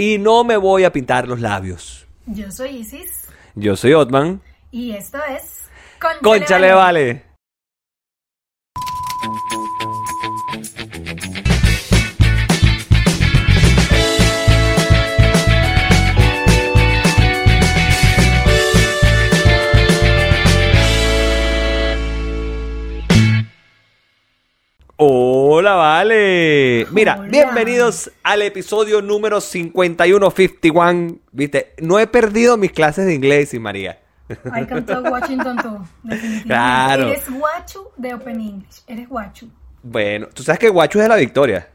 Y no me voy a pintar los labios. Yo soy Isis Yo soy Otman. y esto es Conchale vale. Hola, vale. Mira, Hola. bienvenidos al episodio número 51, 51. Viste, no he perdido mis clases de inglés, y María. I can talk Washington too. Definitivamente. Claro. Eres guachu de Open English. Eres guachu. Bueno, tú sabes que Guacho es de la Victoria.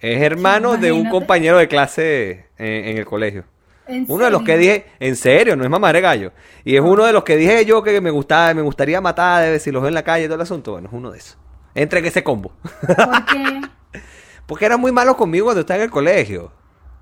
Es hermano de un compañero de clase en, en el colegio. ¿En Uno de los que dije, en serio, no es mamá de gallo. Y es uno de los que dije yo que me gustaba, me gustaría matar, si los veo en la calle y todo el asunto. Bueno, es uno de esos. Entra en ese combo. ¿Por qué? Porque era muy malo conmigo cuando estaba en el colegio.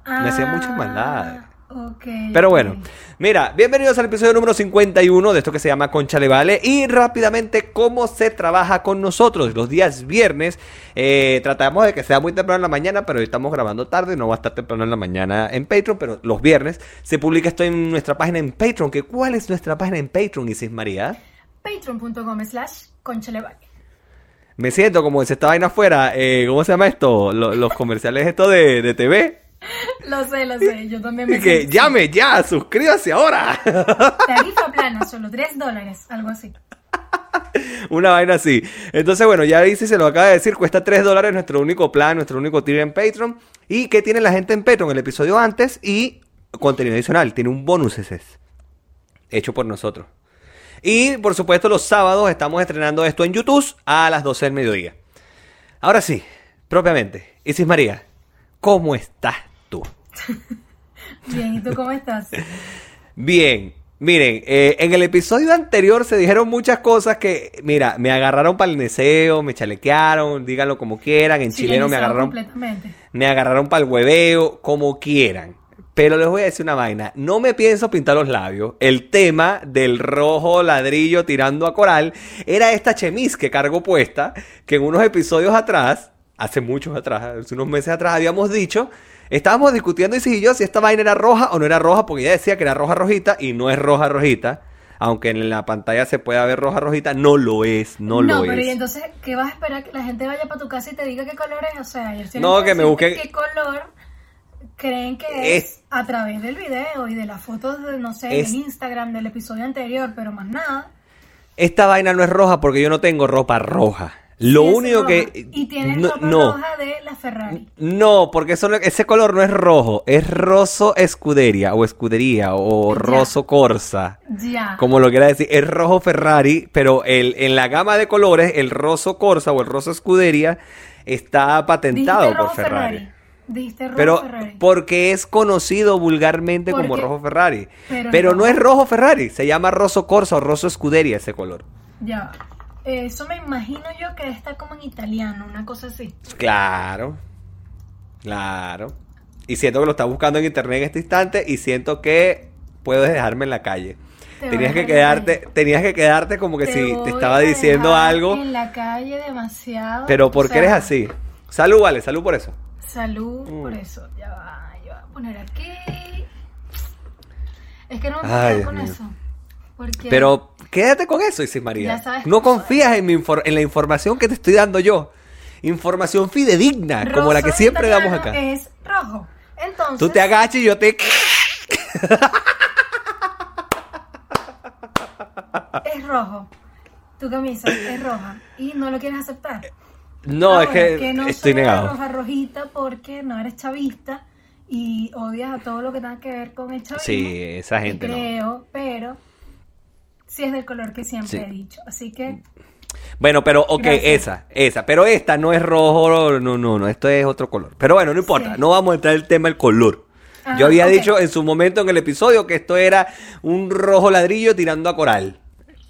Me hacía muchas maldades. Ah, Ok. Pero bueno, mira, bienvenidos al episodio número 51 de esto que se llama Concha Le Vale. Y rápidamente, cómo se trabaja con nosotros. Los días viernes, eh, tratamos de que sea muy temprano en la mañana, pero hoy estamos grabando tarde, no va a estar temprano en la mañana en Patreon, pero los viernes se publica esto en nuestra página en Patreon. que ¿Cuál es nuestra página en Patreon, Isis María? Patreon.com slash conchalevale. Me siento como si esta vaina afuera, eh, ¿cómo se llama esto? Lo- los comerciales estos de, de TV. Lo sé, lo sé. Yo también me Y que siento- llame ya, suscríbase ahora. Tarifa plana, solo 3 dólares, algo así. Una vaina así. Entonces, bueno, ya Isis se lo acaba de decir, cuesta 3 dólares nuestro único plan, nuestro único tier en Patreon. ¿Y qué tiene la gente en Patreon? El episodio antes y contenido adicional. Tiene un bonus ese es, hecho por nosotros. Y, por supuesto, los sábados estamos estrenando esto en YouTube a las 12 del mediodía. Ahora sí, propiamente. Isis María, ¿cómo estás tú? Bien, ¿y tú cómo estás? Bien, miren, eh, en el episodio anterior se dijeron muchas cosas que, mira, me agarraron para el neseo, me chalequearon, díganlo como quieran, en chileno me agarraron, completamente. me agarraron para el hueveo, como quieran. Pero les voy a decir una vaina, no me pienso pintar los labios. El tema del rojo ladrillo tirando a coral era esta chemise que cargo puesta, que en unos episodios atrás, hace muchos atrás, hace unos meses atrás habíamos dicho, estábamos discutiendo y yo si esta vaina era roja o no era roja, porque ella decía que era roja rojita y no es roja rojita. Aunque en la pantalla se pueda ver roja rojita, no lo es, no, lo pero es. y entonces, ¿qué vas a esperar? ¿Que la gente vaya para tu casa y te diga qué color es? O sea, tienen No, que me decirte busquen- ¿Qué color creen que es, Es- a través del video y de las fotos, de, no sé, Es- del Instagram del episodio anterior, pero más nada? Esta vaina no es roja porque yo no tengo ropa roja. Lo Sí, único roja. que... Y tienes no, ropa no. roja de la Ferrari. No, porque eso no- ese color no es rojo, es roso escuderia o escudería o Ya. roso corsa, Ya. como lo quiera decir, es rojo Ferrari, pero el, en la gama de colores el roso corsa o el roso escuderia está patentado por rojo Ferrari. Dijiste rojo Pero Ferrari. porque es conocido vulgarmente como rojo Ferrari. Pero, pero no no. es rojo Ferrari, se llama roso corsa o roso escuderia ese color. Ya. Eso me imagino yo que está como en italiano, una cosa así. Claro, claro. Y siento que lo está buscando en internet en este instante y siento que puedes dejarme en la calle. Te Tenías que quedarte, tenías que quedarte como que si te estaba diciendo algo, En la calle demasiado. pero ¿por qué sea, eres así? Salud, vale, salud por eso. Salud Mm. por eso. Ya va, yo voy a poner aquí. Es que no me Dios con mío. eso. Porque Pero quédate con eso, Isis María. Ya sabes No confías en, mi en la información que te estoy dando yo. Información fidedigna, como la que siempre damos acá. Es rojo. Entonces. Tú te agachas y yo te... Es rojo. Tu camisa es roja. Y no lo quieres aceptar. No, Ahora, es que, no estoy negado. roja rojita porque no eres chavista y odias a todo lo que tenga que ver con el chavismo. Sí, esa que gente no. creo, pero sí es del color que siempre Sí. he dicho. Así que Bueno, pero ok, Gracias. esa, esa. Pero esta no es rojo, no, no, no, esto es otro color. Pero bueno, no importa, Sí. no vamos a entrar en el tema del color. Ajá, Yo había dicho en su momento en el episodio que esto era un rojo ladrillo tirando a coral.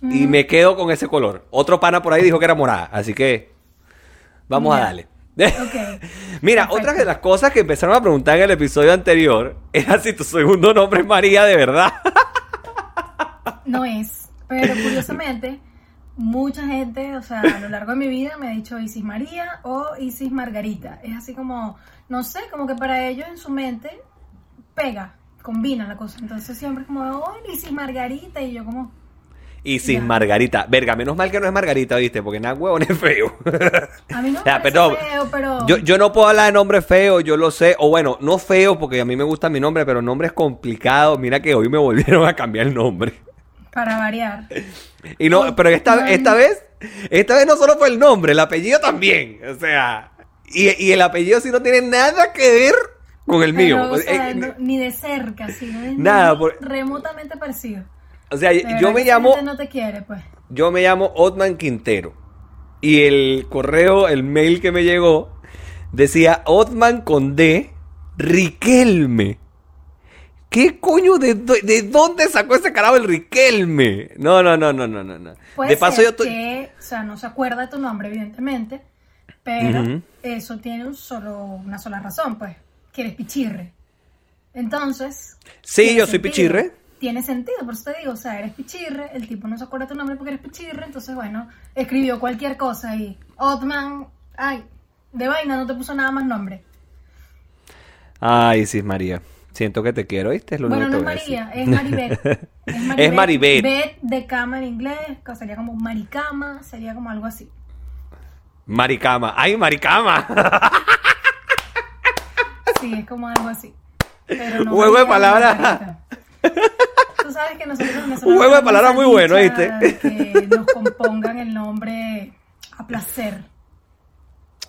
Y me quedo con ese color. Otro pana por ahí dijo que era morada, así que vamos a darle. Ok. Mira, Perfecto. otra de las cosas que empezaron a preguntar en el episodio anterior era si tu segundo nombre es María de verdad. no es. Pero curiosamente, mucha gente, o sea, a lo largo de mi vida me ha dicho Isis María o Isis Margarita. Es así como, no sé, como que para ellos en su mente pega, combina la cosa. Entonces siempre es como, oh, Isis Margarita, y yo como, Y sin. Margarita. Verga, menos mal que no es Margarita, ¿viste? Porque nada huevón es feo. a mí no me perdón. feo, pero... Yo, yo no puedo hablar de nombre feo, yo lo sé. O bueno, no feo porque a mí me gusta mi nombre, pero nombre es complicado. Mira que hoy me volvieron a cambiar el nombre. Para variar. Y no, Ay, pero esta, man. esta vez, esta vez no solo fue el nombre, el apellido también. O sea, y, y el apellido sí no tiene nada que ver con el mío. O sea, Eh, no- ni de cerca, sí, no Nada, por- remotamente parecido. O sea, yo me llamo, no te quiere, pues. yo me llamo Otman Quintero. Y el correo, el mail que me llegó, decía Otman con D, Riquelme. ¿Qué coño? ¿De, de dónde sacó ese carajo el Riquelme? No, no, no, no, no, no. Puede De paso ser yo estoy... que, o sea, no se acuerda de tu nombre, evidentemente, pero eso tiene un solo, una sola razón, pues, que eres pichirre. Entonces... Sí, yo soy pichirre. Tiene sentido, por eso te digo, o sea, eres pichirre, el tipo no se acuerda tu nombre porque eres pichirre, entonces, bueno, escribió cualquier cosa y Otman, ay, de vaina no te puso nada más nombre. Ay, sí, María. Siento que te quiero, ¿viste? Es lo Bueno, no único es que voy a María, es Maribet. Es Es Maribet. Bet de cama en inglés, que sería como maricama, sería como algo así. Maricama. ¡Ay, maricama! Sí, es como algo así. Pero no Juego de palabras. Tú sabes que nosotros venezolanos Un juego de palabras muy bueno, ¿viste? Que nos compongan el nombre a placer.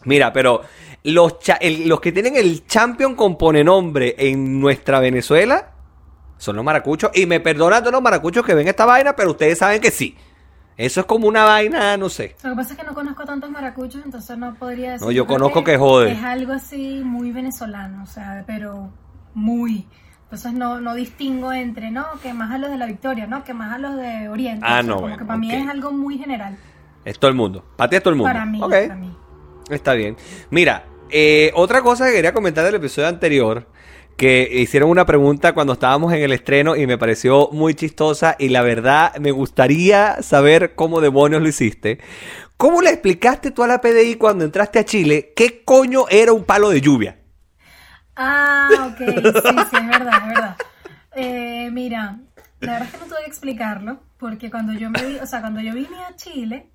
Mira, pero los, cha- el- los que tienen el champion con nombre en nuestra Venezuela son los maracuchos. Y me perdonan todos los maracuchos que ven esta vaina, pero ustedes saben que sí. Eso es como una vaina, no sé. Lo que pasa es que no conozco tantos maracuchos, entonces no podría decir. No, yo conozco que jode. Es algo así muy venezolano, o sea, pero muy. Entonces no, no distingo entre, no, que más a los de la Victoria, no, que más a los de Oriente. Ah, O sea, no, Como bueno, que para mí es algo muy general. Es todo el mundo. Para ti es todo el mundo. Para mí, Ok. para mí. Está bien. Mira, eh, otra cosa que quería comentar del episodio anterior, que hicieron una pregunta cuando estábamos en el estreno y me pareció muy chistosa y la verdad me gustaría saber cómo demonios lo hiciste. ¿Cómo le explicaste tú a la PDI cuando entraste a Chile qué coño era un palo de lluvia? Ah, ok, sí, sí, es verdad, es verdad. Eh, mira, la verdad es que no tuve que explicarlo, porque cuando yo me vi, o sea, cuando yo vine a Chile,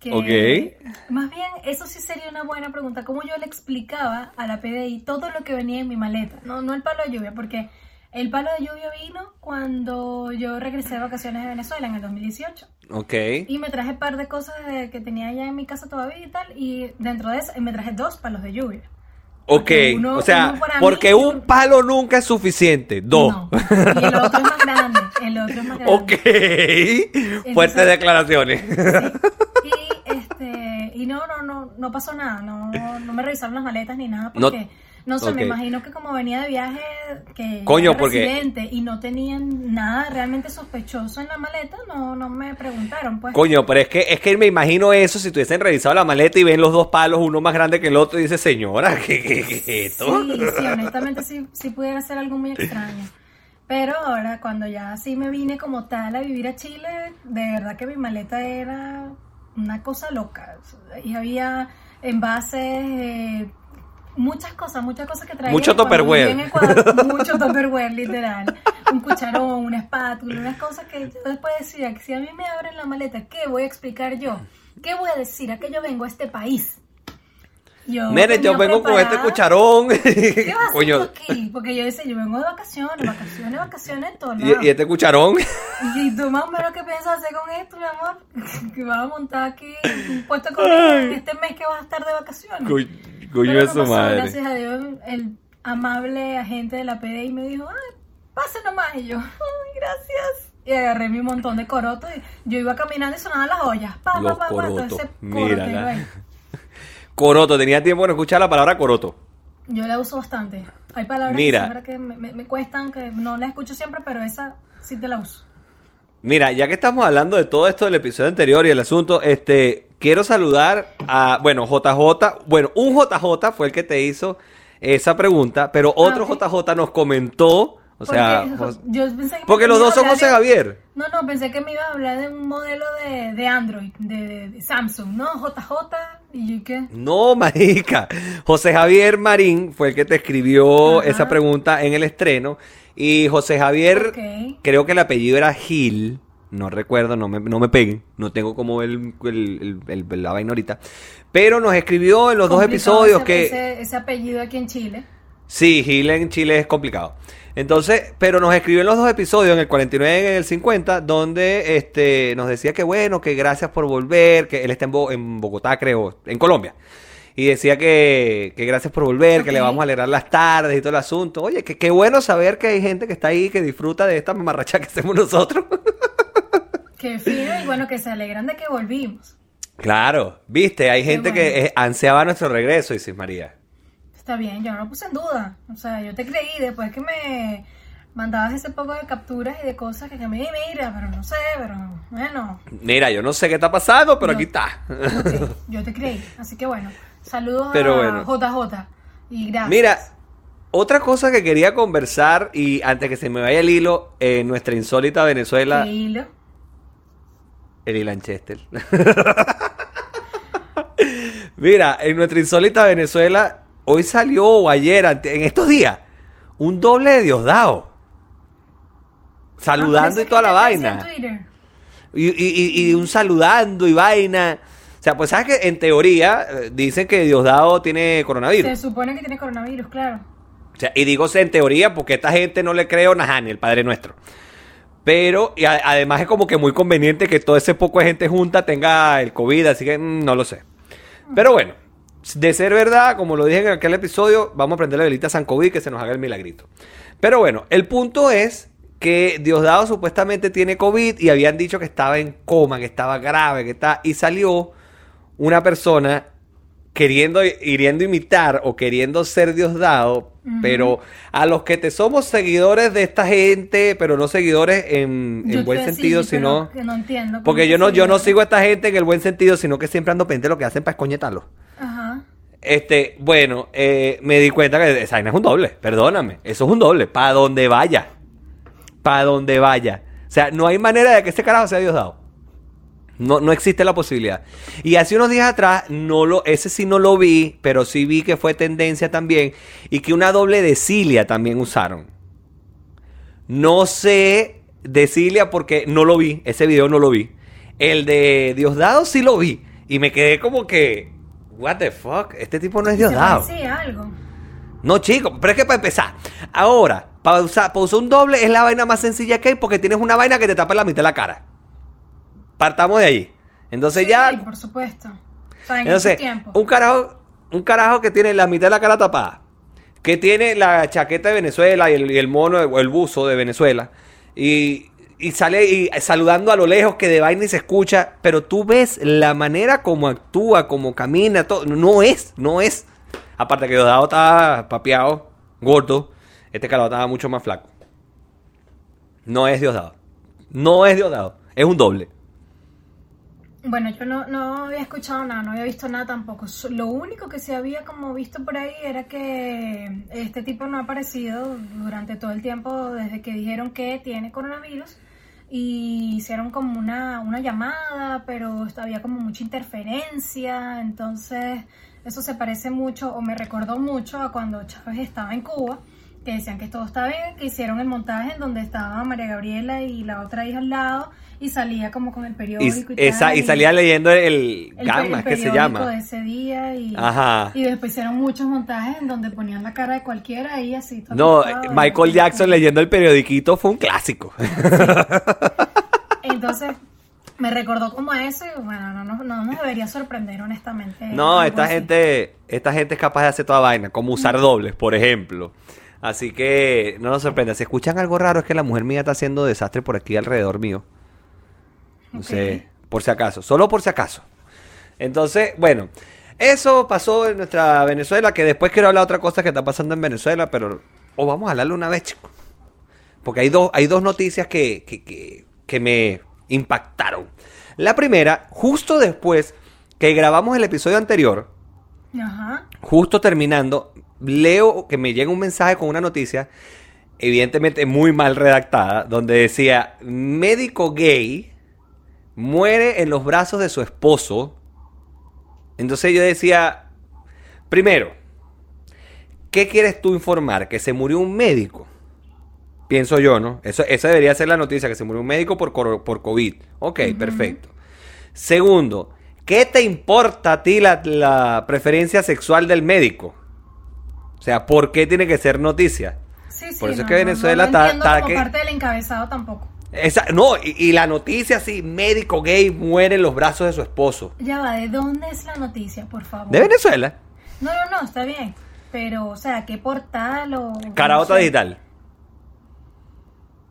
que Ok. más bien eso sí sería una buena pregunta, cómo yo le explicaba a la PDI todo lo que venía en mi maleta, no, no el palo de lluvia, porque el palo de lluvia vino cuando yo regresé de vacaciones de Venezuela en el 2018. Ok. Y me traje un par de cosas de- que tenía allá en mi casa todavía y tal, y dentro de eso me traje dos palos de lluvia. Ok. uno- o sea, uno para mí porque un palo nunca es suficiente. Dos. No. Y el otro es más grande. El otro es más grande. Ok. Fuertes declaraciones. Y este y no no no no pasó nada, no no me revisaron las maletas ni nada porque no, sé, ok. me imagino que como venía de viaje que Coño, era porque- residente y no tenían nada realmente sospechoso en la maleta, no no me preguntaron, pues. Coño, pero es que, es que me imagino eso si tuviesen revisado la maleta y ven los dos palos, uno más grande que el otro, y dice, señora, ¿qué, qué- qué es esto? Sí, sí, honestamente sí, sí pudiera ser algo muy extraño. Pero ahora, cuando ya sí me vine como tal a vivir a Chile, de verdad que mi maleta era una cosa loca. Y había envases, eh, muchas cosas, muchas cosas que traía. Mucho Ecuador, mucho Tupperware, literal. Un cucharón, una espátula, unas cosas que yo después decía que si a mí me abren la maleta, ¿qué voy a explicar yo? ¿Qué voy a decir? ¿A qué yo vengo a este país? Yo Nene, yo vengo con este cucharón. ¿Qué vas Coño, aquí? Porque yo decía, yo vengo de vacaciones, vacaciones, vacaciones en todos y, y este cucharón. Y tú más o menos qué piensas hacer con esto, mi amor? Que vas a montar aquí un puesto en este mes que vas a estar de vacaciones. Coño coño Pero de no su pasó, madre. Gracias a Dios, el amable agente de la PDI me dijo, ay, pase nomás. Y yo, ay, gracias. Y agarré mi montón de corotos y yo iba caminando y sonaban las ollas. Pa, Los pa, pa, ahí. Coroto, tenía tiempo de no escuchar la palabra coroto. Yo la uso bastante. Hay palabras Mira. que, me, me- me cuestan, que no las escucho siempre, pero esa sí te la uso. Mira, ya que estamos hablando de todo esto del episodio anterior y el asunto, este, quiero saludar a, bueno, JJ, bueno, un JJ fue el que te hizo esa pregunta, pero otro ok. JJ nos comentó O sea, Porque, yo pensé que porque los dos son José de- Javier. No, no, pensé que me iba a hablar de un modelo de, de Android, de, de- de Samsung, ¿no? JJ, y yo qué. No, marica. José Javier Marín fue el que te escribió Ajá. esa pregunta en el estreno. Y José Javier, creo que el apellido era Gil. No recuerdo, no me, no me peguen. No tengo como el, el- el- el- la vaina ahorita. Pero nos escribió en los dos episodios ese, que... Ese, ese apellido aquí en Chile. Sí, Gil en Chile es complicado. Entonces, pero nos escribió en los dos episodios, en el 49 y en el 50, donde este, nos decía que bueno, que gracias por volver, que él está en, Bo- en Bogotá, creo, en Colombia. Y decía que, que gracias por volver, que le vamos a alegrar las tardes y todo el asunto. Oye, que qué bueno saber que hay gente que está ahí, que disfruta de esta mamarracha que hacemos nosotros. Qué fino, y bueno, que se alegran de que volvimos. claro, viste, hay gente bueno. que ansiaba nuestro regreso, Isis María. Está bien, yo no lo puse en duda. O sea, yo te creí después que me mandabas ese poco de capturas y de cosas que, que me mira, pero no sé, pero bueno, Mira, yo no sé qué está pasando, pero aquí está. yo te creí. Así que bueno, saludos Pero a bueno. JJ y gracias. Mira, otra cosa que quería conversar y antes que se me vaya el hilo, en nuestra insólita Venezuela, ¿Qué hilo? el Lanchester. Mira, en nuestra insólita Venezuela, hoy salió o ayer, en estos días, un doble de Diosdado. Saludando Ah, y toda la vaina. decía en Twitter. Y, y- y- y un saludando y vaina. O sea, pues sabes que en teoría eh, dicen que Diosdado tiene coronavirus. Se supone que tiene coronavirus, claro. O sea, y digo en teoría porque a esta gente no le creo nada ni el Padre Nuestro. Pero y a- además es como que muy conveniente que todo ese poco de gente junta tenga el COVID, así que mm, no lo sé. Pero bueno, de ser verdad, como lo dije en aquel episodio, vamos a prender la velita a San COVID que se nos haga el milagrito. Pero bueno, el punto es que Diosdado supuestamente tiene COVID y habían dicho que estaba en coma, que estaba grave, que está y salió una persona queriendo, queriendo imitar o queriendo ser Diosdado, Ujú. pero a los que te somos seguidores de esta gente, pero no seguidores en, buen sentido, sí, sino... que no entiendo. Porque yo no, yo no sigo a esta gente en el buen sentido, sino que siempre ando pendiente de lo que hacen para escoñetarlos. Ajá. Este, bueno, eh, me di cuenta que esa es un doble, perdóname, eso es un doble, para donde vaya, para donde vaya. O sea, no hay manera de que este carajo sea Diosdado. No, no existe la posibilidad. Y hace unos días atrás, no lo, ese sí no lo vi, pero sí vi que fue tendencia también. Y que una doble de Cilia también usaron. No sé de Cilia porque no lo vi. Ese video no lo vi. El de Diosdado sí lo vi. Y me quedé como que. What the fuck? Este tipo no es Diosdado. parecía algo. No, chico, pero es que para empezar, ahora, para usar, para usar un doble es la vaina más sencilla que hay porque tienes una vaina que te tapa la mitad de la cara. Partamos de ahí. Entonces Sí, ya. por supuesto. O sea, en Entonces, tiempo. un carajo, un carajo que tiene la mitad de la cara tapada, que tiene la chaqueta de Venezuela y el, y el mono o el buzo de Venezuela, y, y sale y saludando a lo lejos que de vaina y se escucha, pero tú ves la manera como actúa, como camina, todo, no es, no es. Aparte que Diosdado estaba papeado, gordo, este carajo estaba mucho más flaco. No es Diosdado. No es Diosdado, es un doble. Bueno, yo no, no había escuchado nada, no había visto nada tampoco. Lo único que se había como visto por ahí era que este tipo no ha aparecido durante todo el tiempo desde que dijeron que tiene coronavirus y hicieron como una, una llamada, pero había como mucha interferencia, entonces eso se parece mucho o me recordó mucho a cuando Chávez estaba en Cuba, que decían que todo estaba bien, que hicieron el montaje en donde estaba María Gabriela y la otra hija al lado y salía como con el Y, periódico y, esa, tal, y salía leyendo el, el, que se llama. de ese día y, Ajá. y después hicieron muchos montajes en donde ponían la cara de cualquiera y así. todo No, asustado, Michael y- Jackson leyendo el periodiquito fue un clásico. Entonces me recordó como a eso y bueno, no, no, no nos debería sorprender honestamente. No, esta así. gente, esta gente es capaz de hacer toda vaina, como usar dobles, por ejemplo. Así que no nos sorprenda. Si escuchan algo raro es que la mujer mía está haciendo desastre por aquí alrededor mío. No sé, por si acaso, solo por si acaso. Entonces, bueno, eso pasó en nuestra Venezuela, que después quiero hablar de otra cosa que está pasando en Venezuela, pero o vamos a hablarlo una vez, chico. Porque hay dos, hay dos noticias que, que, que, que me impactaron. La primera, justo después que grabamos el episodio anterior, Ajá. justo terminando, leo que me llega un mensaje con una noticia evidentemente muy mal redactada, donde decía, médico gay muere en los brazos de su esposo. Entonces yo decía, primero, ¿qué quieres tú informar? Que se murió un médico. Pienso yo, ¿no? Eso, esa debería ser la noticia, que se murió un médico por, por COVID. Ok, perfecto. Segundo, ¿qué te importa a ti la, la preferencia sexual del médico? O sea, ¿por qué tiene que ser noticia? Sí, sí, Por eso es que Venezuela no, no está- está como que- parte del encabezado tampoco. Esa- no, y, y la noticia así, médico gay muere en los brazos de su esposo. Ya va, ¿de dónde es la noticia, por favor? De Venezuela. No, no, no, está bien. Pero, o sea, ¿qué portal o...? No sé. digital.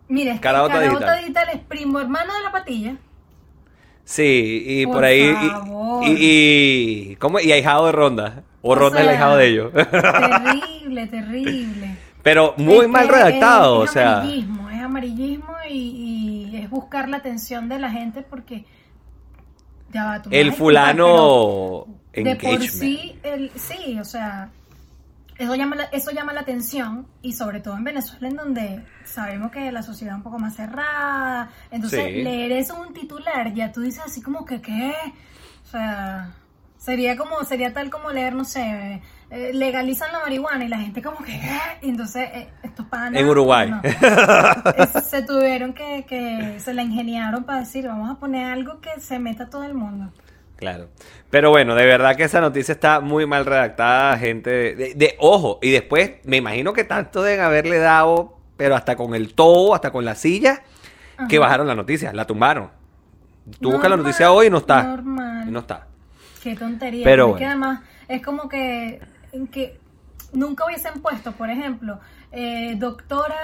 Mira, es que Caraota Digital. digital. es primo hermano de la patilla. Sí, y por, Por ahí. y- favor. Y, y- ¿Cómo? Y ahijado de Ronda. O, O el sea, ahijado de ellos. Terrible, terrible. Pero muy Es mal redactado, es, o sea. amarillismo, es amarillismo y, y es buscar la atención de la gente porque... Ya va, tú El fulano. De por sí, el, sí, o sea, eso llama, la, eso llama la atención y sobre todo en Venezuela en donde sabemos que la sociedad es un poco más cerrada, entonces Sí. leer eso un titular, ya tú dices así como que qué, o sea, sería como, sería tal como leer, no sé, eh, legalizan la marihuana y la gente como que y entonces eh, estos panas En Uruguay. no. Es- se tuvieron que, que, se la ingeniaron para decir, vamos a poner algo que se meta todo el mundo. Claro. Pero bueno, de verdad que esa noticia está muy mal redactada, gente. De, de- ojo, y después me imagino que tanto deben haberle dado, pero hasta con el todo, hasta con la silla, que bajaron la noticia, la tumbaron. Tú buscas la Normal, noticia hoy y no está. normal. Y no está. Qué tontería. Pero porque bueno. además es como que, que nunca hubiesen puesto, por ejemplo, eh, doctora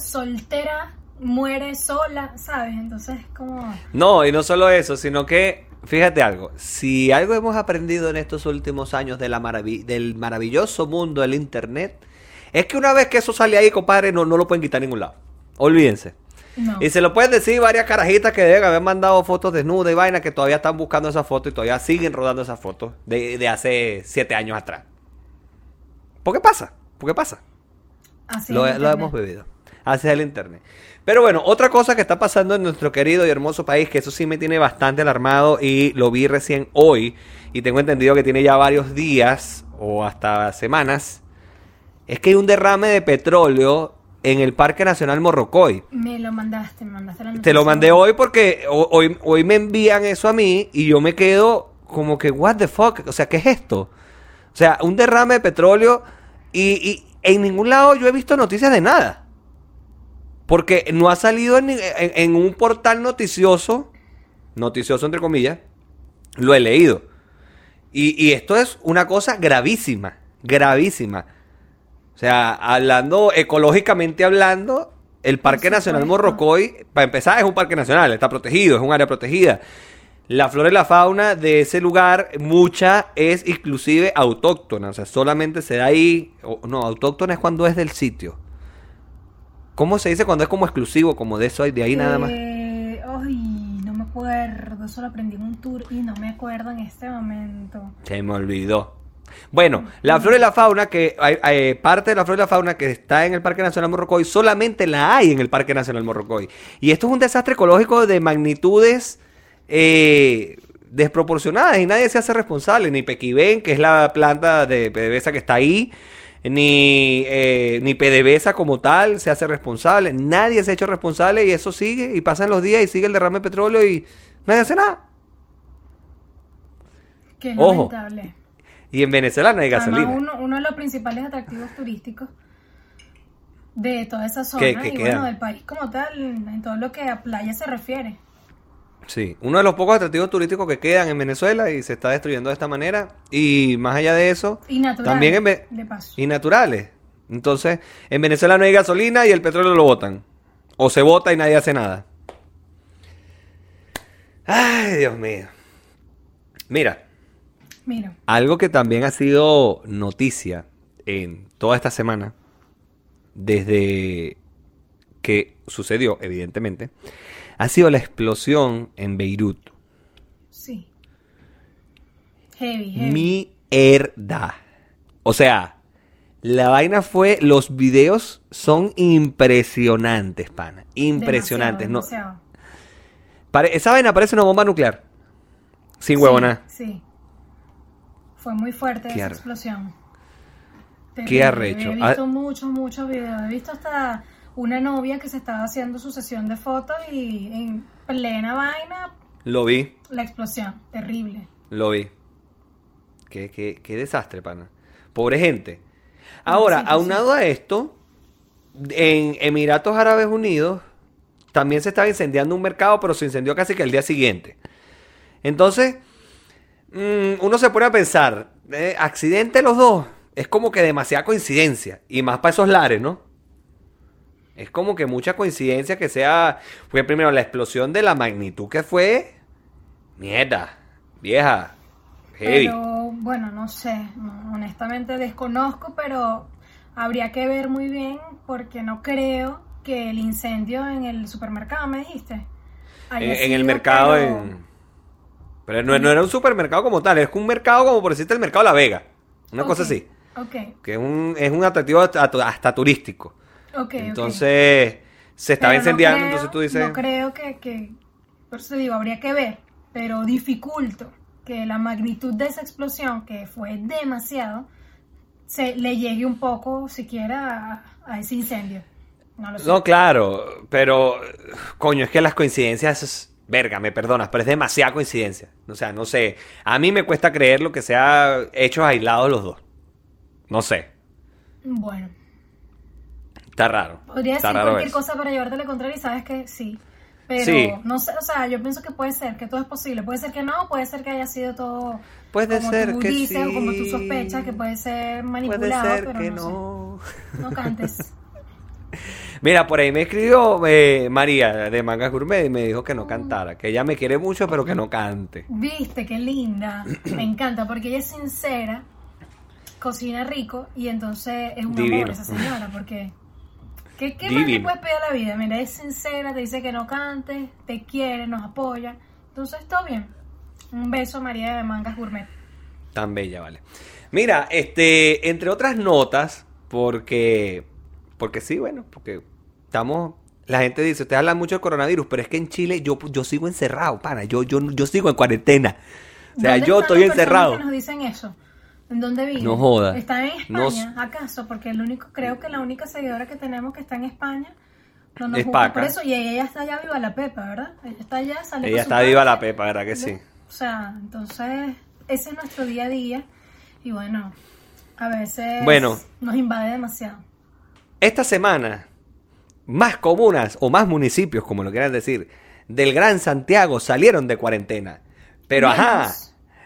soltera muere sola, ¿sabes? Entonces como... No, y no solo eso, sino que, fíjate algo, si algo hemos aprendido en estos últimos años de la maravi- del maravilloso mundo del Internet, es que una vez que eso sale ahí, compadre, no, no lo pueden quitar a ningún lado. Olvídense. No. Y se lo pueden decir varias carajitas que deben haber mandado fotos desnudas y vaina que todavía están buscando esas fotos y todavía siguen rodando esas fotos de, de hace siete años atrás. ¿Por qué pasa? ¿Por qué pasa? Así Lo, lo hemos bebido. Hacia el internet. Pero bueno, otra cosa que está pasando en nuestro querido y hermoso país, que eso sí me tiene bastante alarmado y lo vi recién hoy, y tengo entendido que tiene ya varios días o hasta semanas, es que hay un derrame de petróleo en el Parque Nacional Morrocoy. Me lo mandaste, me mandaste la Te noticia. lo mandé hoy porque ho- hoy, hoy me envían eso a mí y yo me quedo como que, what the fuck, o sea, ¿qué es esto? O sea, un derrame de petróleo y, y en ningún lado yo he visto noticias de nada. Porque no ha salido en, ni- en- en un portal noticioso, noticioso entre comillas, lo he leído. Y, y esto es una cosa gravísima, gravísima. O sea, hablando ecológicamente hablando, el Parque Nacional. Morrocoy, para empezar, es un parque nacional, está protegido, es un área protegida. La flora y la fauna de ese lugar, mucha es inclusive autóctona, o sea, solamente se da ahí, no, autóctona es cuando es del sitio. ¿Cómo se dice cuando es como exclusivo, como de eso de ahí nada más? Eh, Ay, no me acuerdo, eso lo aprendí en un tour y no me acuerdo en este momento. Se me olvidó. Bueno, la flora y la fauna, que hay, hay parte de la flora y la fauna que está en el Parque Nacional Morrocoy, solamente la hay en el Parque Nacional Morrocoy. Y esto es un desastre ecológico de magnitudes eh, desproporcionadas y nadie se hace responsable. Ni Pequibén, que es la planta de PDVSA que está ahí, ni, eh, ni PDVSA como tal se hace responsable. Nadie se ha hecho responsable y eso sigue y pasan los días y sigue el derrame de petróleo y nadie hace nada. Qué Ojo. lamentable. Y en Venezuela no hay Además, gasolina. uno, uno de los principales atractivos turísticos de toda esa zona y bueno, del país como tal, en todo lo que a playa se refiere. Sí, uno de los pocos atractivos turísticos que quedan en Venezuela y se está destruyendo de esta manera. Y más allá de eso, Y también en de paso. y naturales. Entonces, en Venezuela no hay gasolina y el petróleo lo botan. O se bota y nadie hace nada. Ay, Dios mío. Mira, Mira, algo que también ha sido noticia en toda esta semana, desde que sucedió, evidentemente, ha sido la explosión en Beirut. sí. Heavy, heavy. Mierda. O sea, La vaina fue, los videos son impresionantes, pana. Impresionantes. No, Demasiado, demasiado. pare- esa vaina parece una bomba nuclear. Sin huevona. Sí, sí. Fue muy fuerte esa explosión. Qué arrecho. He visto Ah- muchos, muchos videos. He visto hasta una novia que se estaba haciendo su sesión de fotos y en plena vaina, Lo vi, la explosión. Terrible. lo vi. Qué, qué, qué desastre, pana. Pobre gente. Ahora, Sí, sí, aunado a esto, en Emiratos Árabes Unidos también se estaba incendiando un mercado, pero se incendió casi que el día siguiente. Entonces, mm, uno se pone a pensar, eh, accidente los dos, es como que demasiada coincidencia, y más para esos lares, ¿no? Es como que mucha coincidencia que sea, fue primero la explosión de la magnitud que fue, mierda, vieja, heavy. Pero bueno, no sé, honestamente desconozco, pero habría que ver muy bien porque no creo que el incendio en el supermercado, me dijiste. en, en el mercado pero- en... Pero no, no era un supermercado como tal, es un mercado como por decirte el mercado La Vega. Una cosa así. Ok, Que es un, es un atractivo hasta, hasta turístico. ok. ok. Entonces, se estaba Pero no incendiando, creo- entonces tú dices... No creo que, que, por eso te digo, habría que ver, pero dificulto que la magnitud de esa explosión, que fue demasiado, se le llegue un poco siquiera a, a ese incendio. No lo sé. No, claro, pero coño, es que las coincidencias, verga, me perdonas, pero es demasiada coincidencia. O sea, no sé, a mí me cuesta creer lo que sea hechos aislados los dos. No sé, Bueno, está raro. podría decir cualquier eso. cosa para llevarte la contraria y sabes que sí. Pero Sí. no sé, o sea, yo pienso que puede ser, que todo es posible. Puede ser que no, puede ser que haya sido todo Puede como ser tú que dices o como tú sospechas, que puede ser Puede manipulado, ser pero que no, no. sé. No cantes. Mira, por ahí me escribió eh, María de Manga Gourmet y me dijo que no cantara, que ella me quiere mucho, pero que no cante. Viste, qué linda. Me encanta porque ella es sincera, cocina rico y entonces es un Divino. amor esa señora. Porque, ¿qué, qué más le Divino. puedes pedir a la vida? Mira, es sincera, te dice que no cante, te quiere, nos apoya. Entonces, todo bien. Un beso, María de Mangas Gourmet. Tan bella, vale. Mira, este, entre otras notas, porque, porque sí, bueno, porque estamos, la gente dice, usted habla mucho del coronavirus, pero es que en Chile yo, yo sigo encerrado, pana, yo, yo, yo sigo en cuarentena. O sea, ¿Dónde yo estoy encerrado. que nos dicen eso? ¿En dónde viven? No joda. ¿Están en España, No acaso? Porque el único, creo que la única seguidora que tenemos que está en España no nos Es Paca. por eso. Y ella está allá viva la Pepa, ¿verdad? Ella está allá, sale Ella está viva la pepa, ¿verdad que sí? O sea, entonces, ese es nuestro día a día. Y bueno, a veces Bueno. nos invade demasiado. Esta semana, más comunas o más municipios, como lo quieran decir, del Gran Santiago salieron de cuarentena. Pero ajá,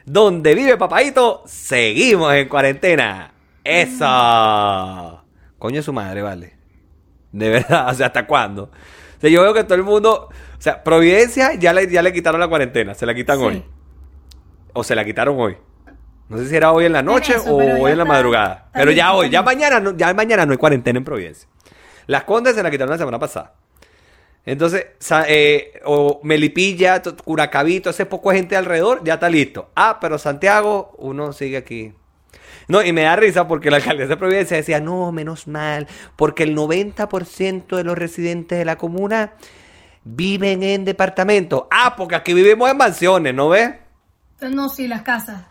donde vive Papaito, seguimos en cuarentena. ¡Eso! Coño su madre, vale. De verdad, o sea, ¿hasta cuándo? O sea, yo veo que todo el mundo, o sea, Providencia ya le, ya le quitaron la cuarentena, se la quitan Sí. hoy. O se la quitaron hoy. No sé si era hoy en la noche eso, o hoy en la está- madrugada. está Pero ya hoy, ya mañana, no, ya mañana no hay cuarentena en Providencia. Las Condes se la quitaron la semana pasada. Entonces, eh, o Melipilla, to- Curacabito, ese poco de gente alrededor, ya está listo. Ah, pero Santiago, uno sigue aquí. No, y me da risa porque la alcaldesa de Providencia decía, no, menos mal, porque el 90% de los residentes de la comuna viven en departamentos. Ah, porque aquí vivimos en mansiones, ¿no ves? No, sí, las casas.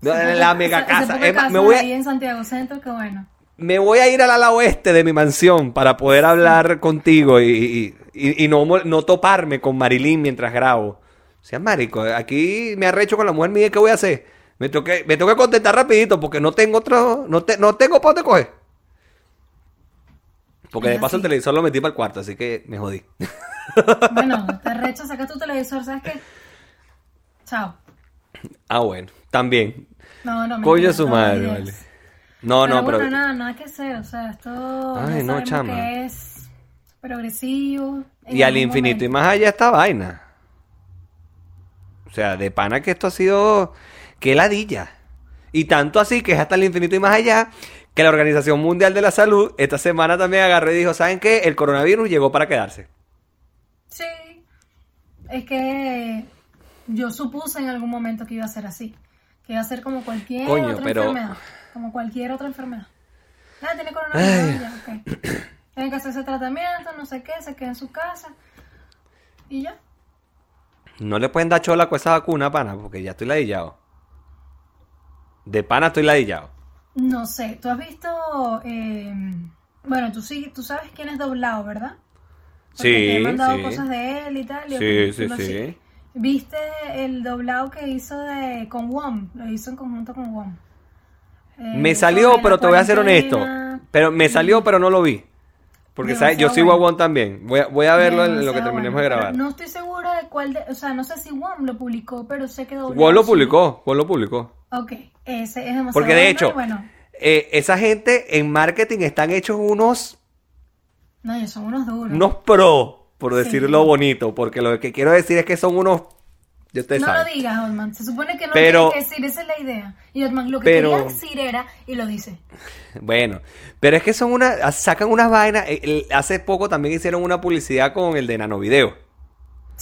No, la mega casa. casas me voy a- ahí en Santiago Centro, que bueno. Me voy a ir al ala oeste de mi mansión para poder hablar contigo y, y- y- no, no toparme con Marilyn mientras grabo. O sea, marico, aquí me arrecho con la mujer mía, ¿qué voy a hacer? Me tengo que, me tengo que contestar rapidito porque no tengo otro, no, te- no tengo para dónde coger. Porque de paso el televisor lo metí para el cuarto, así que me jodí. Bueno, te recho, saca tu televisor, ¿sabes qué? Chao. ah, bueno, también. No, no, Coño mentira, su madre, vale. No, no, bueno, pero... nada, nada que hacer, o sea, esto Ay, no, chama. que es progresivo. Y al infinito y más allá esta vaina. O sea, de pana que esto ha sido... ¡Qué ladilla! Y tanto así que es hasta el infinito y más allá que la Organización Mundial de la Salud esta semana también agarró y dijo, ¿saben qué? El coronavirus llegó para quedarse. Sí, es que yo supuse en algún momento que iba a ser así, que iba a ser como cualquier Coño, otra pero- enfermedad, como cualquier otra enfermedad. Ah, tiene coronavirus. ya, ok. Tiene que hacerse tratamiento, no sé qué, se queda en su casa. Y ya. No le pueden dar chola con esa vacuna, pana, porque ya estoy ladillado. De pana estoy ladillado. No sé, tú has visto. eh, bueno, tú sí, tú sabes quién es doblado, ¿verdad? Porque te he Sí, mandado sí. cosas de él y tal. y Sí, sí, sí. ¿Viste el doblado que hizo de con WOM? Lo hizo en conjunto con WOM. Me salió, pero te voy a ser honesto. Pero me salió, pero no lo vi. Porque ¿sabes? yo Demasiado sigo a bueno. Juan también. Voy a, voy a verlo en lo que terminemos de grabar. No estoy segura de cuál de, o sea, no sé si WOM lo publicó, pero sé que. Juan lo publicó, Juan lo publicó. Ok, ese es demasiado Porque de hecho, bueno, eh, esa gente en marketing están hechos unos, no, ellos son unos duros. unos pro, por Sí. decirlo bonito. Porque lo que quiero decir es que son unos. Ya no lo digas, Otman. Se supone que no Pero- que decir, esa es la idea. Y Otman lo que Pero- quería decir era, y lo dice. Bueno, pero es que son una. Sacan unas vainas. eh, el- Hace poco también hicieron una publicidad con el de Nanovideo.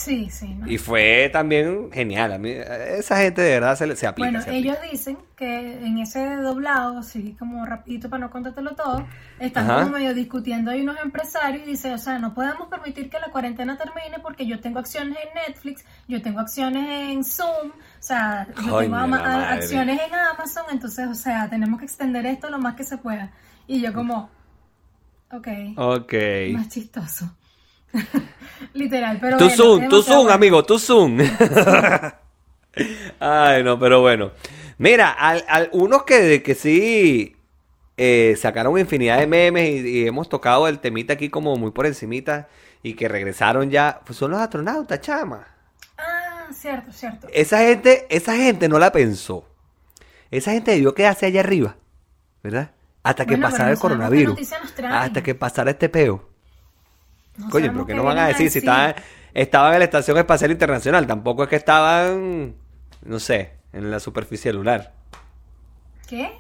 Sí, sí. ¿no? Y fue también genial. A mí, esa gente de verdad se, le- se aplica. Bueno, se aplica. ellos dicen que en ese doblado, así como rapidito para no contártelo todo, están Ajá. como medio discutiendo ahí unos empresarios y dicen, o sea, no podemos permitir que la cuarentena termine porque yo tengo acciones en Netflix, yo tengo acciones en Zoom, o sea, yo tengo ama- acciones en Amazon, entonces, o sea, tenemos que extender esto lo más que se pueda. Y yo como, ok, Ok. más chistoso. Literal, pero... Tu bueno, Zoom, demasiado Zoom, bueno. amigo, tu Zoom. Ay, no, pero bueno. Mira, al, al- unos que, que sí eh, sacaron infinidad de memes y, y hemos tocado el temita aquí como muy por encimita y que regresaron ya, pues son los astronautas, chama. Ah, cierto, cierto. Esa gente, esa gente no la pensó. Esa gente debió quedarse allá arriba, ¿verdad? Hasta que Bueno, pasara el coronavirus. Hasta que pasara este peo. No Coño, sabemos pero ¿qué qué nos van a decir si estaban, estaban en la Estación Espacial Internacional? Tampoco es que estaban, no sé, en la superficie lunar. ¿Qué?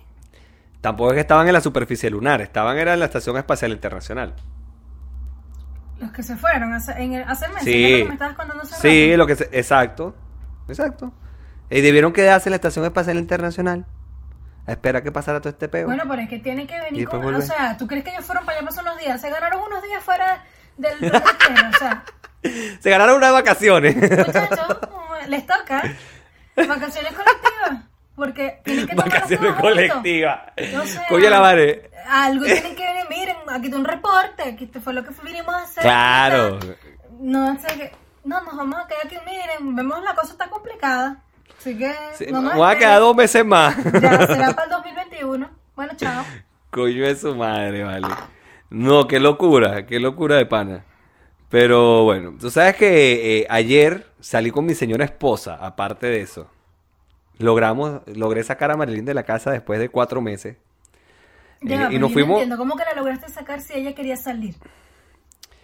Tampoco es que estaban en la superficie lunar, estaban era en la Estación Espacial Internacional. Los que se fueron hace, en el- hace meses. Sí. ¿no? Que me estabas contando hace Sí, rato. lo que se- exacto, exacto. Y debieron quedarse en la Estación Espacial Internacional a esperar que pasara todo este peo. Bueno, pero es que tienen que venir con... O sea, ¿tú crees que ellos fueron para allá pasar unos días? Se ganaron unos días fuera del Tierra, O sea, Se ganaron unas vacaciones. muchachos, les toca vacaciones colectivas. Porque tienen que vacaciones colectivas. O sea, Coño la madre. Algo tienen que venir, miren, aquí está un reporte, aquí esto fue lo que vinimos a hacer. Claro. No sé qué. No, nos vamos a quedar aquí, miren, vemos la cosa está complicada. Así que. Sí, no nos voy a quedar dos meses más. Ya será para el 2021. Bueno, chao. Coño de su madre, vale. No, qué locura, qué locura de pana. Pero bueno, tú sabes que eh, ayer salí con mi señora esposa, aparte de eso. Logramos, logré sacar a Marilyn de la casa después de cuatro meses. Ya, Eh, pero y yo nos no fuimos. entiendo cómo que la lograste sacar si ella quería salir.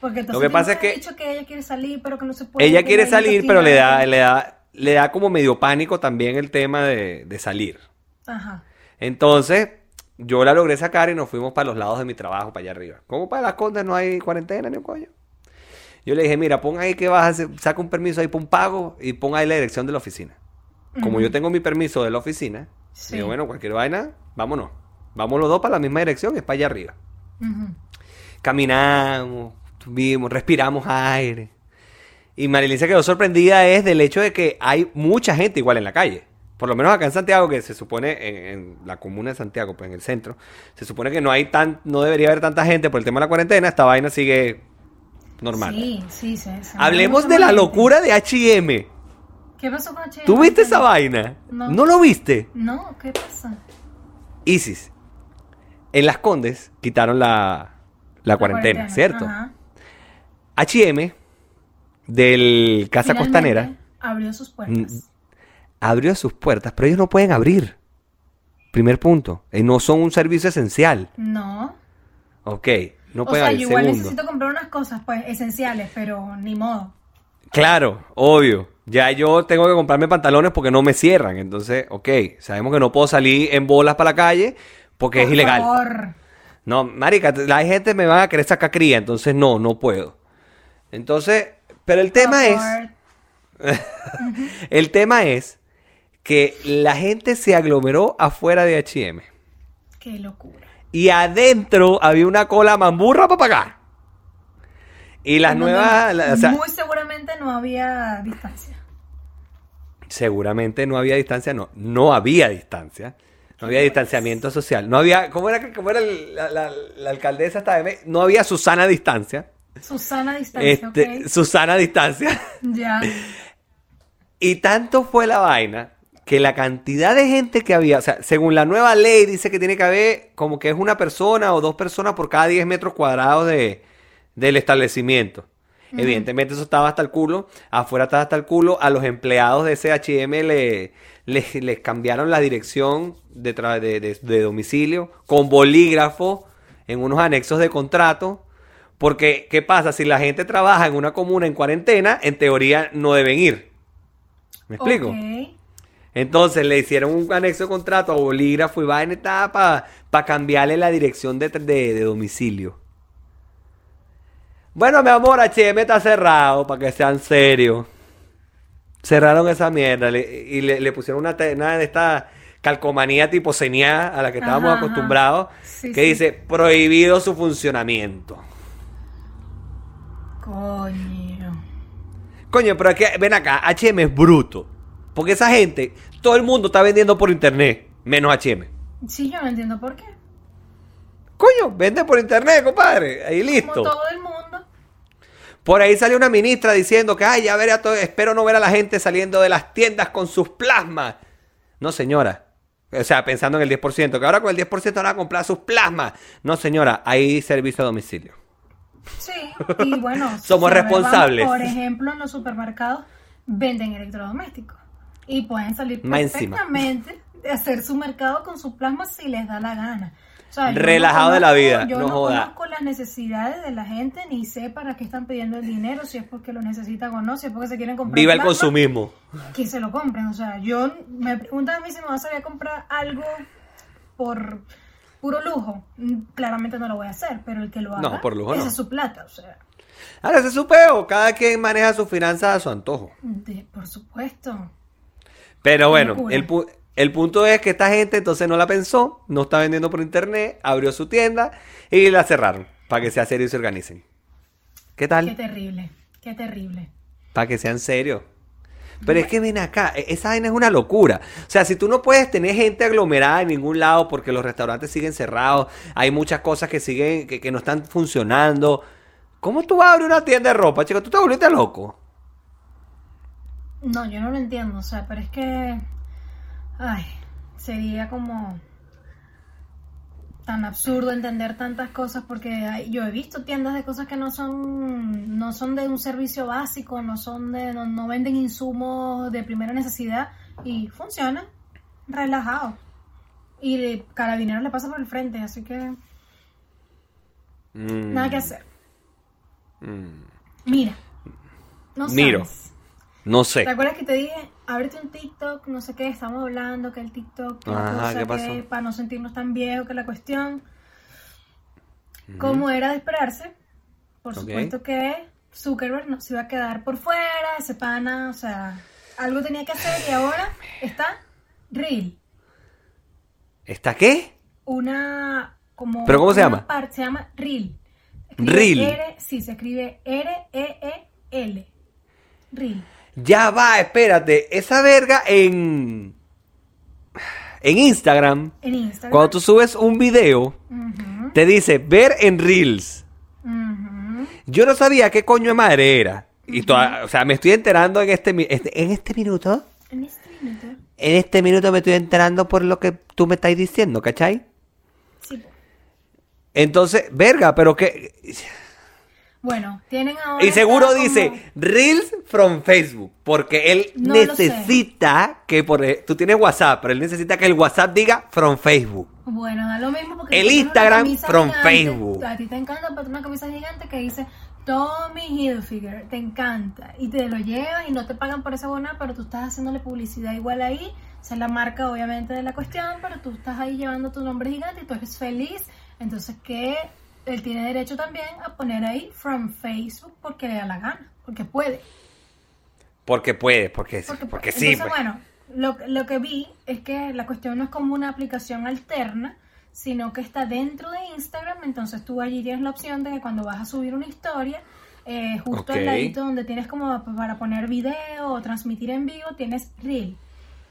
Porque entonces que tú pasa es que dicho que ella quiere salir, pero que no se puede. Ella que quiere no salir, pero le da, le da, le da como medio pánico también el tema de, de salir. Ajá. Entonces, yo la logré sacar y nos fuimos para los lados de mi trabajo, para allá arriba. Como para las condas no hay cuarentena ni un coño. Yo le dije, mira, pon ahí que vas a hacer, saca un permiso ahí, pon pago y pon ahí la dirección de la oficina. Como yo tengo mi permiso de la oficina, Sí. digo, bueno, cualquier vaina, vámonos. Vamos los dos para la misma dirección, es para allá arriba. Caminamos, vimos, respiramos aire. Y Marilyn se quedó sorprendida es del hecho de que hay mucha gente igual en la calle. Por lo menos acá en Santiago, que se supone, en, en la comuna de Santiago, pues en el centro, se supone que no hay tan, no debería haber tanta gente por el tema de la cuarentena, esta vaina sigue normal. Sí, sí, sí. Hablemos de la locura de H&M. ¿Qué pasó con H&M? ¿Tú viste esa vaina? No. ¿No lo viste? No, ¿qué pasa? Isis. En Las Condes quitaron la, la cuarentena, ¿cierto? Ajá. H&M del Casa Finalmente, Costanera Abrió sus puertas. Abrió sus puertas, pero ellos no pueden abrir. Primer punto. Eh, no son un servicio esencial. No. Ok, no o pueden sea, yo abrir. igual Segundo. necesito comprar unas cosas, pues, esenciales, pero ni modo. Claro, obvio. Ya yo tengo que comprarme pantalones porque no me cierran. Entonces, ok, sabemos que no puedo salir en bolas para la calle porque es ilegal. favor. No, marica, la gente me va a querer sacar cría, entonces no, no puedo. Entonces, pero el tema es, el tema es que la gente se aglomeró afuera de H&M. Qué locura. y adentro había una cola mamburra para pagar. Y las nuevas, la- o sea, muy seguramente no había distancia. seguramente no había distancia, no, no había distancia. No había distanciamiento social. No había, ¿cómo era, cómo era la, la- la alcaldesa esta Me- No había Susana distancia. Susana distancia, Este, ok. Susana distancia. Ya. Y tanto fue la vaina que la cantidad de gente que había, o sea, según la nueva ley dice que tiene que haber como que es una persona o dos personas por cada 10 metros cuadrados de, del establecimiento. Evidentemente eso estaba hasta el culo, afuera estaba hasta el culo, a los empleados de SHM le, les, les cambiaron la dirección de, de, de- de domicilio con bolígrafo en unos anexos de contrato. Porque, ¿qué pasa? Si la gente trabaja en una comuna en cuarentena, en teoría no deben ir. ¿Me explico? Entonces le hicieron un anexo de contrato a bolígrafo y vaina para cambiarle la dirección de, de- de domicilio. Bueno, mi amor, HM está cerrado, para que sean serios. Cerraron esa mierda le- y le, le pusieron una, de esta calcomanía tipo señal a la que estábamos Ajá, ajá. acostumbrados, Sí, que sí. dice prohibido su funcionamiento. Coño. Coño, pero es que, ven acá, HM es bruto. Porque esa gente, todo el mundo está vendiendo por internet, menos HM. Sí, yo no entiendo por qué. Coño, vende por internet, compadre. Ahí listo. Como todo el mundo. Por ahí salió una ministra diciendo que, ay, ya veré a todo, espero no ver a la gente saliendo de las tiendas con sus plasmas. No, señora. O sea, pensando en el 10%, que ahora con el 10% van a comprar sus plasmas. No, señora, hay servicio a domicilio. Sí, y bueno. Somos responsables. Por ejemplo, en los supermercados venden electrodomésticos. Y pueden salir perfectamente de hacer su mercado con su plasma si les da la gana. O sea, yo no Relajado de la vida, Yo no no, conozco las necesidades de la gente, ni sé para qué están pidiendo el dinero, si es porque lo necesitan o no, si es porque se quieren comprar Viva el plasma, consumismo. que se lo compren. O sea, yo me preguntan a mí si me vas a comprar algo por puro lujo. Mm, Claramente no lo voy a hacer, pero el que lo haga, No, por lujo esa es su plata. O sea, Ahora, ese es su peo. Cada quien maneja sus finanzas a su antojo. de- por supuesto. Pero Qué bueno, el, pu- el punto es que esta gente entonces no la pensó, no está vendiendo por internet, abrió su tienda y la cerraron para que sea serio y se organicen. ¿Qué Qué tal? terrible, qué terrible. Para que sean serios. Pero es que ven acá, e- esa vaina es una locura. O sea, si tú no puedes tener gente aglomerada en ningún lado porque los restaurantes siguen cerrados, hay muchas cosas que siguen, que, que no están funcionando. ¿Cómo tú vas a abrir una tienda de ropa, chico? ¿Tú te volviste loco? No, yo no lo entiendo, o sea, pero es que, ay, sería como tan absurdo entender tantas cosas porque hay- yo he visto tiendas de cosas que no son no son de un servicio básico, no son de no, no venden insumos de primera necesidad y funcionan relajado. Y de carabineros le pasa por el frente, así que Mm, nada que hacer. mm, Mira. No Miro. sabes. No sé. ¿Te acuerdas que te dije, ábrete un TikTok, no sé qué, estamos hablando, que el TikTok, que Ajá, cosa, ¿qué que pasó? para no sentirnos tan viejos, que la cuestión, como era de esperarse, por supuesto que Zuckerberg no se iba a quedar por fuera, ese pana, o sea, algo tenía que hacer y ahora está Reel, ¿Está qué? una como ¿Pero cómo se llama? parte- se llama Reel. Escribe Reel. R, sí, se escribe R E E L. Reel. Ya va, espérate. Esa verga en. En Instagram, En Instagram. cuando tú subes un video, te dice ver en Reels. Yo no sabía qué coño de madre era. Y toda- o sea, me estoy enterando en este, este- en este minuto. En este minuto. En este minuto me estoy enterando por lo que tú me estás diciendo, ¿cachai? Sí. Entonces, verga, pero que. Bueno, tienen ahora. Y seguro como- dice Reels from Facebook. Porque él No necesita que por e, tú tienes WhatsApp, pero él necesita que el WhatsApp diga from Facebook. Bueno, da lo mismo porque. El Instagram from gigante, Facebook. A ti te encanta, pero una camisa gigante que dice Tommy Hilfiger. Te encanta. Y te lo llevas y no te pagan por esa buena, pero tú estás haciéndole publicidad igual ahí. Esa es la marca, obviamente, de la cuestión, pero tú estás ahí llevando tu nombre gigante y tú eres feliz. Entonces, que él tiene derecho también a poner ahí from Facebook porque le da la gana, porque puede. Porque puede, porque, Porque, porque, entonces, sí. pues. bueno, lo, lo que vi es que la cuestión no es como una aplicación alterna, sino que está dentro de Instagram. Entonces tú allí tienes la opción de que cuando vas a subir una historia, eh, justo Ok. al ladito donde tienes como para poner video o transmitir en vivo, tienes Reel.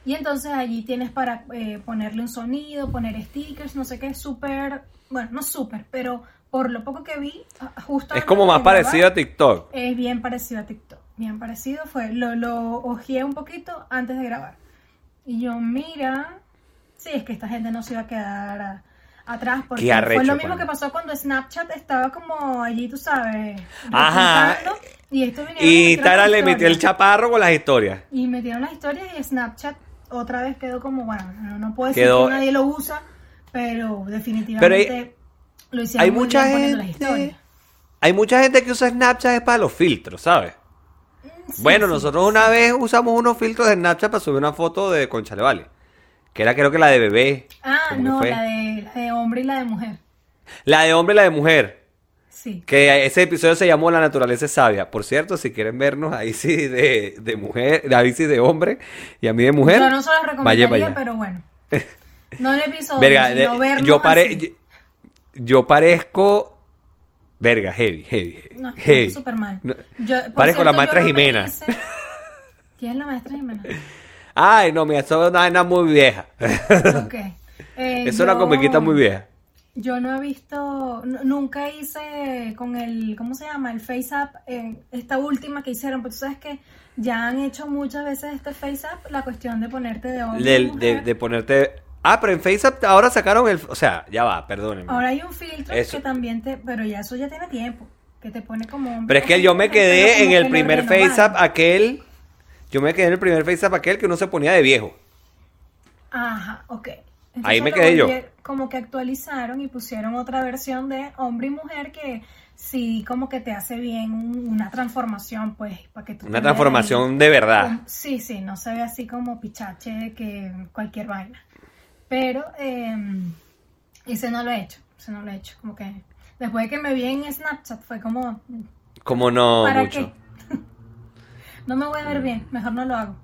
Y entonces allí tienes para eh, ponerle un sonido, poner stickers, no sé qué, súper, bueno, no súper, pero por lo poco que vi, a- justo Es como más parecido a TikTok. es bien parecido a TikTok. Bien parecido fue. Lo, lo ojeé un poquito antes de grabar. Y yo, mira. Sí, es que esta gente no se iba a quedar a- atrás. Porque arrecho, fue lo mismo pana. que pasó cuando Snapchat estaba como allí, tú sabes. Ajá. Y esto Y las le metió el chaparro con las historias. Y metieron las historias y Snapchat otra vez quedó como, bueno, no, no puedo decir Quedó- que nadie lo usa, pero definitivamente lo hicieron hay muy mucha bien las gente- historias. Hay mucha gente que usa Snapchat es para los filtros, ¿sabes? Sí, bueno, sí, nosotros una vez usamos unos filtros de Snapchat para subir una foto de Conchale Vale. Que era creo que la de bebé. Ah, ¿Cómo que no, la de, la de hombre y la de mujer. La de hombre y la de mujer. Sí. Que ese episodio se llamó La naturaleza es sabia. Por cierto, si quieren vernos, ahí sí de, de mujer, ahí sí de hombre y a mí de mujer. Yo no se los recomendaría, pero bueno. No el episodio, Verga, sino vernos yo, pare- yo, yo parezco. Verga, heavy, heavy. heavy, No, heavy. súper mal. No, parezco la cierto, maestra no me Jimena. hice- ¿Quién es la maestra Jimena? Ay, no, mira, eso es una vaina muy vieja. Ok. Eh, es una comiquita muy vieja. Yo no he visto, nunca hice con el, ¿cómo se llama? El Face App, eh, esta última que hicieron, porque tú sabes que ya han hecho muchas veces este Face App la cuestión de ponerte de hombre De, de, mujer. de ponerte. Ah, pero en FaceApp ahora sacaron el. O sea, ya va, perdónenme. Ahora hay un filtro Eso. que también te, pero ya eso ya tiene tiempo, que te pone como hombre Pero es que yo me quedé en el primer renovaron. FaceApp aquel. Yo me quedé en el primer FaceApp aquel que uno se ponía de viejo. Ajá, ok. Ahí me quedé yo. Como que actualizaron y pusieron otra versión de hombre y mujer que sí como que te hace bien un- una transformación, pues, para que tú Una transformación de verdad. como- Sí, sí, no se ve así como pichache que cualquier vaina. Pero eh, ese no lo he hecho, ese no lo he hecho. Como que después de que me vi en Snapchat fue como, Como no ¿para mucho. qué? no me voy a ver bien, mejor no lo hago.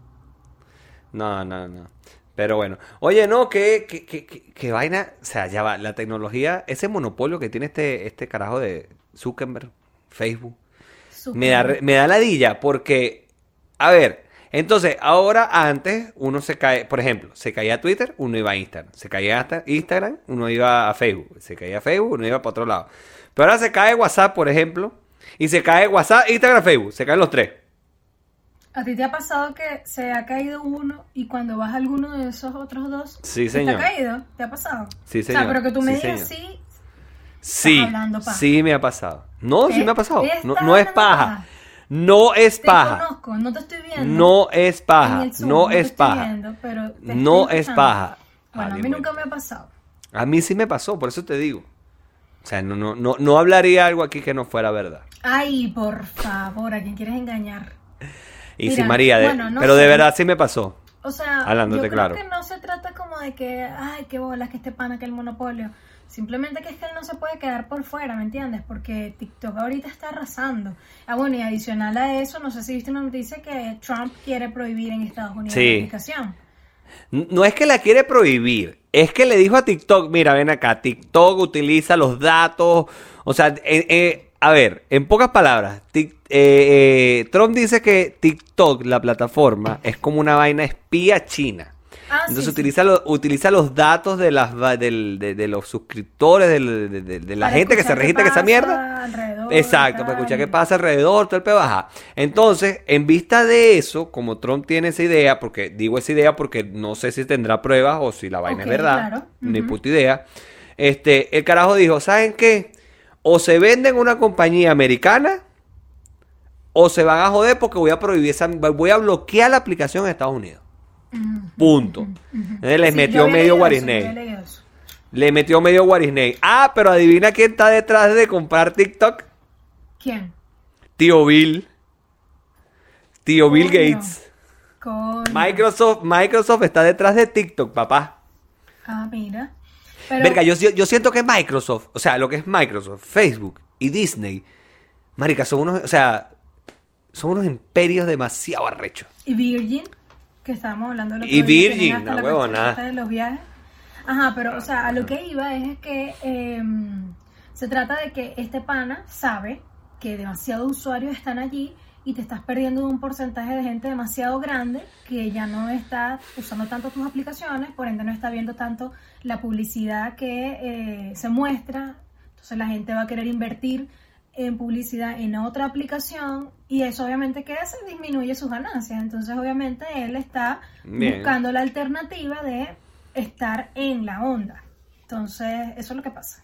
No, no, no. Pero bueno. Oye, no, que, que, que, que- vaina. O sea, ya va. La tecnología, ese monopolio que tiene este, este carajo de Zuckerberg, Facebook. Me da, me da ladilla porque, a ver, entonces, ahora antes uno se cae, por ejemplo, se caía a Twitter, uno iba a Instagram. Se caía hasta Instagram, uno iba a Facebook. Se caía a Facebook, uno iba para otro lado. Pero ahora se cae WhatsApp, por ejemplo, y se cae WhatsApp, Instagram, Facebook. Se caen los tres. ¿A ti te ha pasado que se ha caído uno y cuando vas a alguno de esos otros dos Sí, ¿está señor. caído? ¿Te ha pasado? Sí, O sea, señor. pero que tú me Sí, digas señor. sí. Sí, hablando paja. sí me ha pasado. No, sí me ha pasado. ¿Estás No, no es paja. paja? No es Te paja. conozco, no te estoy viendo. No es paja. Zoom, No te es paja. viendo, te No es paja. Bueno, Ah, a mí nunca me ha pasado. A mí sí me pasó, por eso te digo. O sea, no, no, no, no hablaría algo aquí que no fuera verdad. Ay, por favor, ¿a quién quieres engañar? Y Mira, sí, María, de- bueno, no pero de verdad sí me pasó. O sea, Hablándote yo creo claro. que no se trata como de que, ay, qué bolas que este pana, que el monopolio. Simplemente que es que él no se puede quedar por fuera, ¿me entiendes? Porque TikTok ahorita está arrasando. Ah, bueno, y adicional a eso, no sé si viste una noticia que Trump quiere prohibir en Estados Unidos Sí. la aplicación. No es que la quiere prohibir, es que le dijo a TikTok, mira, ven acá, TikTok utiliza los datos, o sea, eh, eh, a ver, en pocas palabras, eh, eh, Trump dice que TikTok, la plataforma, es como una vaina espía china. Ah, Entonces sí, sí. utiliza, lo- utiliza los datos de, las, del- de, de los suscriptores, de, de- de la Para gente que se registra en esa mierda. Exacto, para escuchar qué pasa alrededor, todo el pedo baja. Entonces, en vista de eso, como Trump tiene esa idea, porque digo esa idea porque no sé si tendrá pruebas o si la vaina es verdad, claro. ni puta idea. Este, el carajo dijo, ¿saben qué? O se venden una compañía americana o se van a joder porque voy a prohibir esa, voy a bloquear la aplicación en Estados Unidos. Punto. Entonces les Sí, metió medio Guarisney. Le metió medio Guarisney. Ah, pero adivina quién está detrás de comprar TikTok. ¿Quién? Tío Bill. Tío Bill Coño. Gates. Coño. Microsoft, Microsoft está detrás de TikTok, papá. Ah, mira. Pero, Verga, yo, yo siento que Microsoft, o sea, lo que es Microsoft, Facebook y Disney, marica, son unos, o sea, son unos imperios demasiado arrechos. ¿Y Virgin? Que estábamos hablando de lo Y Virgin, la huevona. de los viajes. Ajá, pero, o sea, a lo que iba es que eh, se trata de que este pana sabe que demasiados usuarios están allí y te estás perdiendo un porcentaje de gente demasiado grande que ya no está usando tanto tus aplicaciones, por ende no está viendo tanto la publicidad que eh, se muestra. Entonces la gente va a querer invertir en publicidad en otra aplicación y eso obviamente que hace disminuye sus ganancias. Entonces obviamente él está Bien. buscando la alternativa de estar en la onda. Entonces eso es lo que pasa.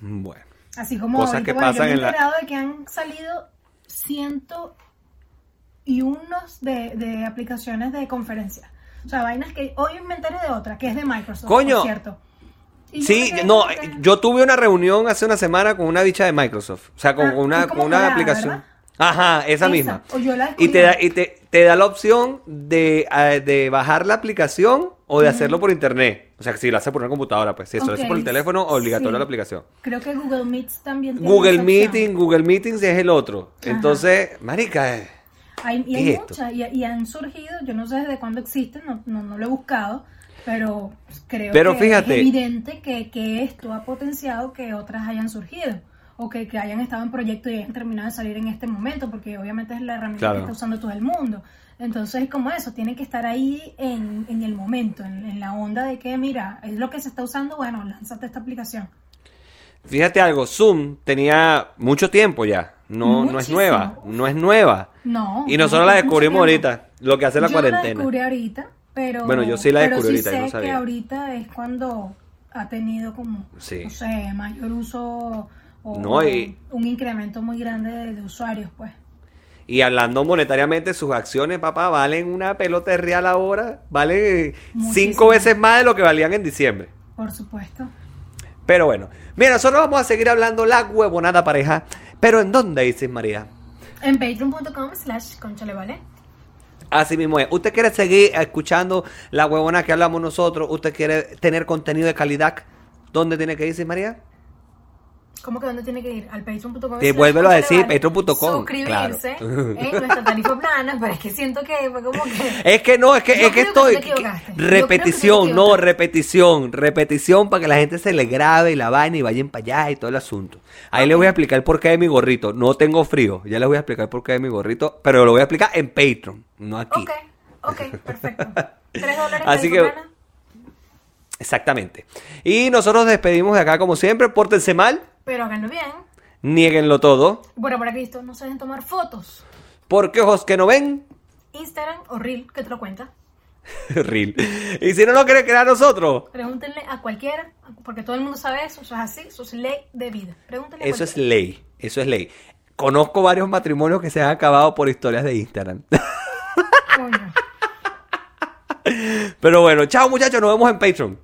Bueno. Así como Cosas ahorita, que bueno, yo pasan me he en la- enterado de que han salido ciento y unos de, de aplicaciones de conferencia. O sea, vainas que hoy me enteré de otra, que es de Microsoft, Coño. por cierto. Sí, no, yo tuve una reunión hace una semana con una bicha de Microsoft. O sea, con Ah, una, con una aplicación. ¿verdad? Ajá, esa, Esa, misma. o yo la y te da, y te, te da la opción de, eh, de bajar la aplicación o de hacerlo por internet. O sea, que si lo haces por una computadora, pues si eso lo haces por el teléfono, obligatorio sí. la aplicación. Creo que Google Meets también tiene Google esa opción. Meeting, Google Meetings es el otro. Ajá. Entonces, marica, eh, Hay, y ¿Qué hay muchas, y, y han surgido, yo no sé desde cuándo existen, no, no, no lo he buscado, pero creo Pero que fíjate. es evidente que, que esto ha potenciado que otras hayan surgido, o que, que hayan estado en proyecto y hayan terminado de salir en este momento, porque obviamente es la herramienta Claro. que está usando todo el mundo. Entonces es como eso, tiene que estar ahí en, en el momento, en, en la onda de que, mira, es lo que se está usando, bueno, lánzate esta aplicación. fíjate algo, Zoom tenía mucho tiempo ya. No, no es nueva, no es nueva. No. Y no, nosotros la descubrimos ahorita, lo que hace la yo cuarentena. la descubrí ahorita, pero... Bueno, yo sí la pero descubrí sí ahorita y no sé sabía. que ahorita es cuando ha tenido como, Sí. no sé, mayor uso o No, y- un incremento muy grande de, de usuarios, pues. Y hablando monetariamente, sus acciones, papá, valen una pelota de real ahora. Valen Muchísimo. cinco veces más de lo que valían en diciembre. Por supuesto. Pero bueno, mira, nosotros vamos a seguir hablando la huevonada pareja. Pero ¿en dónde dices María? En patreon.com slash ¿vale? Así mismo es. ¿Usted quiere seguir escuchando la huevona que hablamos nosotros? ¿Usted quiere tener contenido de calidad? ¿Dónde tiene que irse María? ¿Cómo que dónde tiene que ir? Al patreon.com. Te vuélvelo a decir, patreon.com, Suscribirse claro. en nuestra tarifa plana, pero es que siento que fue como que... Es que no, es que, Yo es que estoy. que repetición, no, repetición, repetición para que la gente se le grabe y la vaina y vayan para allá y todo el asunto. Ahí les voy a explicar el porqué de mi gorrito. No tengo frío, ya les voy a explicar el porqué de mi gorrito, pero lo voy a explicar en Patreon, no aquí. Ok, ok, perfecto. ¿Tres dólares Así que- plana? Exactamente. Y nosotros despedimos de acá como siempre. Pórtense mal, Pero háganlo bien. nieguenlo todo, Bueno, para Cristo, no se dejen tomar fotos. porque ojos que no ven, Instagram o Reel, que te lo cuenta. reel. Y si no lo quieren crear nosotros, Pregúntenle a cualquiera, porque todo el mundo sabe eso, eso es así, eso es ley de vida. Pregúntenle a eso es ley, eso es ley. Conozco varios matrimonios que se han acabado por historias de Instagram. Pero bueno, chao muchachos, nos vemos en Patreon.